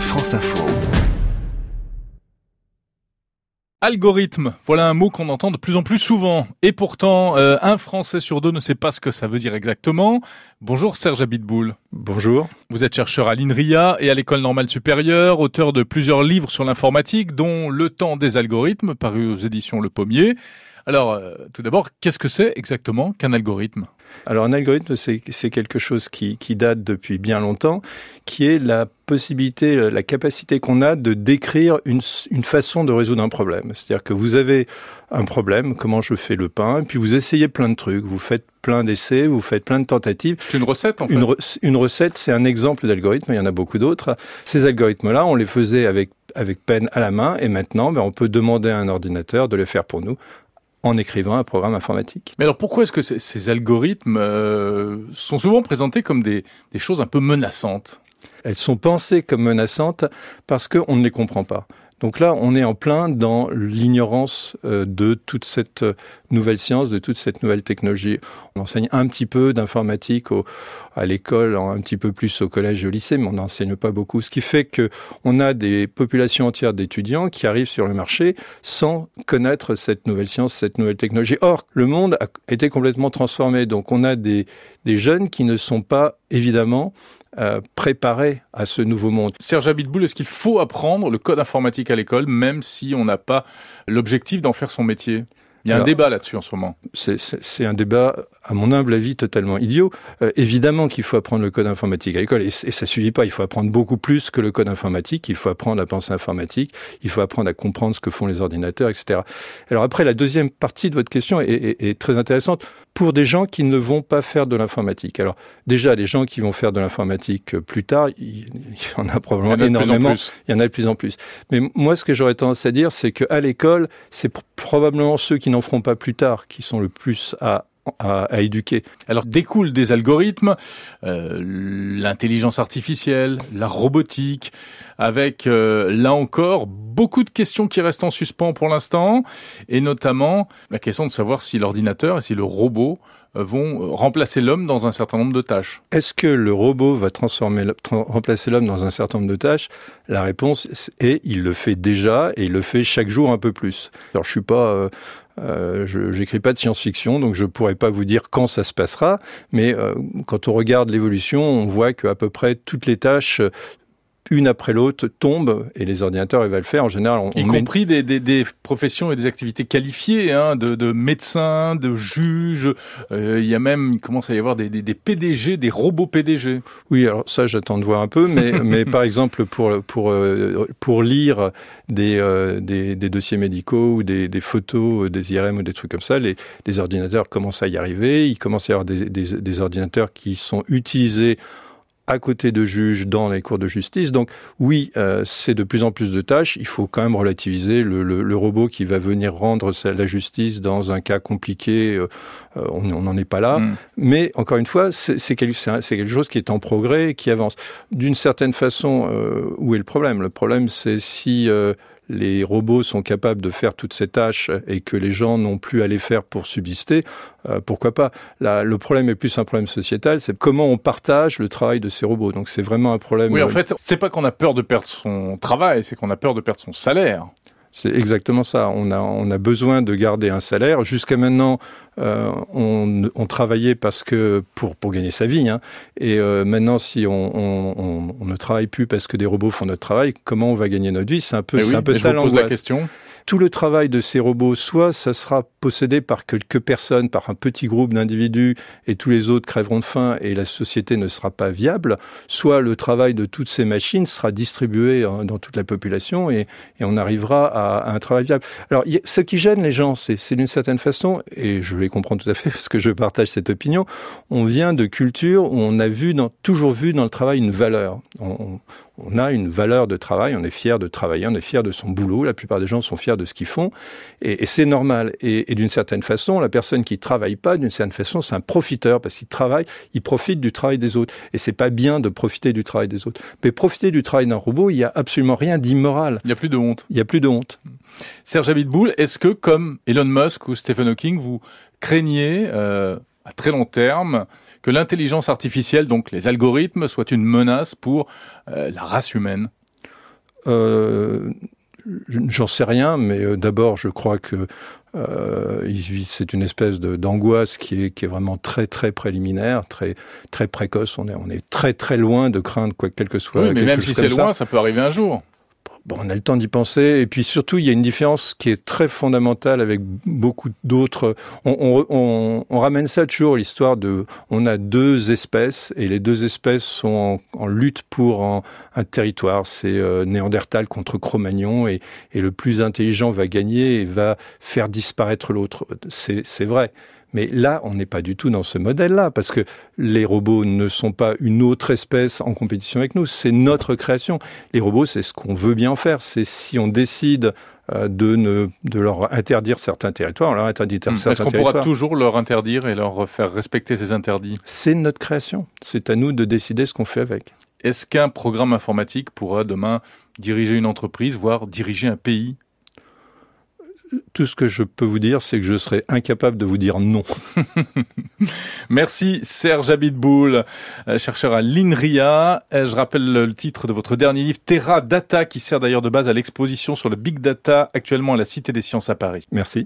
France Info. Algorithme, voilà un mot qu'on entend de plus en plus souvent. Et pourtant, euh, un Français sur deux ne sait pas ce que ça veut dire exactement. Bonjour Serge Abitboul. Bonjour. Vous êtes chercheur à l'INRIA et à l'École normale supérieure, auteur de plusieurs livres sur l'informatique, dont Le temps des algorithmes, paru aux éditions Le Pommier. Alors, euh, tout d'abord, qu'est-ce que c'est exactement qu'un algorithme? Alors, un algorithme, c'est quelque chose qui, qui, date depuis bien longtemps, qui est la possibilité, la capacité qu'on a de décrire une, une, façon de résoudre un problème. C'est-à-dire que vous avez un problème, comment je fais le pain, puis vous essayez plein de trucs, vous faites plein d'essais, vous faites plein de tentatives. C'est une recette, en fait Une, re une recette, c'est un exemple d'algorithme, il y en a beaucoup d'autres. Ces algorithmes-là, on les faisait avec, avec peine à la main, et maintenant, ben, on peut demander à un ordinateur de le faire pour nous en écrivant un programme informatique. Mais alors pourquoi est-ce que ces algorithmes euh, sont souvent présentés comme des, des choses un peu menaçantes? Elles sont pensées comme menaçantes parce qu'on ne les comprend pas. Donc là, on est en plein dans l'ignorance euh, de toute cette euh, nouvelle science, de toute cette nouvelle technologie. On enseigne un petit peu d'informatique à l'école, un petit peu plus au collège et au lycée, mais on n'enseigne pas beaucoup. Ce qui fait que on a des populations entières d'étudiants qui arrivent sur le marché sans connaître cette nouvelle science, cette nouvelle technologie. Or, le monde a été complètement transformé. Donc, on a des, jeunes qui ne sont pas évidemment euh, préparés à ce nouveau monde. Serge Abitboul, est-ce qu'il faut apprendre le code informatique à l'école, même si on n'a pas l'objectif d'en faire son métier? Il y a Alors, un débat là-dessus en ce moment. C'est un débat, à mon humble avis, totalement idiot. Euh, évidemment qu'il faut apprendre le code informatique à l'école, et, et, ça suffit pas. Il faut apprendre beaucoup plus que le code informatique. Il faut apprendre à penser informatique. Il faut apprendre à comprendre ce que font les ordinateurs, etc. Alors après, la deuxième partie de votre question est, est, est très intéressante pour des gens qui ne vont pas faire de l'informatique. Alors déjà, les gens qui vont faire de l'informatique plus tard, il y en a probablement il y en a énormément. Il y en a de plus en plus. Mais moi, ce que j'aurais tendance à dire, c'est qu'à l'école, c'est probablement ceux qui n'en feront pas plus tard qui sont le plus à à, éduquer. Alors découle des algorithmes, euh, l'intelligence artificielle, la robotique, avec euh, là encore beaucoup de questions qui restent en suspens pour l'instant, et notamment la question de savoir si l'ordinateur et si le robot euh, vont remplacer l'homme dans un certain nombre de tâches. Est-ce que le robot va transformer, remplacer l'homme dans un certain nombre de tâches? La réponse est il le fait déjà et il le fait chaque jour un peu plus. Alors je suis pas euh, je n'écris pas de science-fiction, donc je ne pourrais pas vous dire quand ça se passera, mais euh, quand on regarde l'évolution, on voit qu'à peu près toutes les tâches une après l'autre tombe et les ordinateurs ils le faire en général on, y on compris des, des, des, professions et des activités qualifiées hein, de, de médecins de juges euh, il y a même il commence à y avoir des, des, des PDG des robots PDG oui alors ça j'attends de voir un peu mais mais par exemple pour pour pour lire des, euh, des, des dossiers médicaux ou des, des photos des IRM ou des trucs comme ça les, les ordinateurs commencent à y arriver il commence à y avoir des, des, des ordinateurs qui sont utilisés à côté de juges dans les cours de justice. Donc oui, euh, c'est de plus en plus de tâches. Il faut quand même relativiser le, le, le robot qui va venir rendre la justice dans un cas compliqué. Euh, on n'en est pas là. Mm. Mais encore une fois, c'est quelque, quelque, chose qui est en progrès qui avance. D'une certaine façon, euh, où est le problème? Le problème, c'est si euh, les robots sont capables de faire toutes ces tâches et que les gens n'ont plus à les faire pour subsister, euh, pourquoi pas? Là, Le problème est plus un problème sociétal, c'est comment on partage le travail de ces robots. Donc c'est vraiment un problème. Oui, en fait, c'est pas qu'on a peur de perdre son travail, c'est qu'on a peur de perdre son salaire. C'est exactement ça. On a, on a besoin de garder un salaire. Jusqu'à maintenant, euh, on, on, travaillait parce que pour, pour gagner sa vie. Hein. Et euh, maintenant, si on, on, on, ne travaille plus parce que des robots font notre travail, comment on va gagner notre vie? C'est un peu, oui, un peu ça l'angoisse. la question tout le travail de ces robots, soit ça sera possédé par quelques personnes, par un petit groupe d'individus, et tous les autres crèveront de faim et la société ne sera pas viable, soit le travail de toutes ces machines sera distribué dans toute la population et, on arrivera à, un travail viable. Alors, ce qui gêne les gens, c'est d'une certaine façon, et je les comprends tout à fait parce que je partage cette opinion, on vient de cultures où on a vu dans, toujours vu dans le travail une valeur. A une valeur de travail, on est fier de travailler, on est fier de son boulot, la plupart des gens sont fiers de ce qu'ils font, et, et c'est normal. Et, et d'une certaine façon, la personne qui travaille pas, d'une certaine façon, c'est un profiteur, parce qu'il travaille, il profite du travail des autres. Et c'est pas bien de profiter du travail des autres. Mais profiter du travail d'un robot, il y a absolument rien d'immoral. Il y a plus de honte. Il y a plus de honte. Serge Abitboul, est-ce que, comme Elon Musk ou Stephen Hawking, vous craignez euh, à très long terme, que l'intelligence artificielle, donc les algorithmes, soit une menace pour euh, la race humaine euh, J'en sais rien, mais euh, d'abord, je crois que euh, c'est une espèce d'angoisse qui est, qui est vraiment très très préliminaire, très très précoce. On est on est très très loin de craindre quoi quel que soit. Oui, mais même si c'est loin, ça peut arriver un jour. Bon, on a le temps d'y penser. Et puis surtout, il y a une différence qui est très fondamentale avec beaucoup d'autres. On, ramène ça toujours l'histoire de. On a deux espèces et les deux espèces sont en, lutte pour un, un territoire. C'est euh, Néandertal contre Cro-Magnon et, et le plus intelligent va gagner et va faire disparaître l'autre. C'est vrai. Mais là, on n'est pas du tout dans ce modèle-là, parce que les robots ne sont pas une autre espèce en compétition avec nous, c'est notre création. Les robots, c'est ce qu'on veut bien faire. C'est si on décide euh, de, ne, de leur interdire certains territoires, on leur interdit mmh. certains Est-ce qu'on pourra toujours leur interdire et leur faire respecter ces interdits? C'est notre création. C'est à nous de décider ce qu'on fait avec. Est-ce qu'un programme informatique pourra demain diriger une entreprise, voire diriger un pays? Tout ce que je peux vous dire, c'est que je serai incapable de vous dire non. Merci Serge Abitboul, euh, chercheur à l'INRIA. Euh, je rappelle le titre de votre dernier livre, Terra Data, qui sert d'ailleurs de base à l'exposition sur le Big Data actuellement à la Cité des Sciences à Paris. Merci.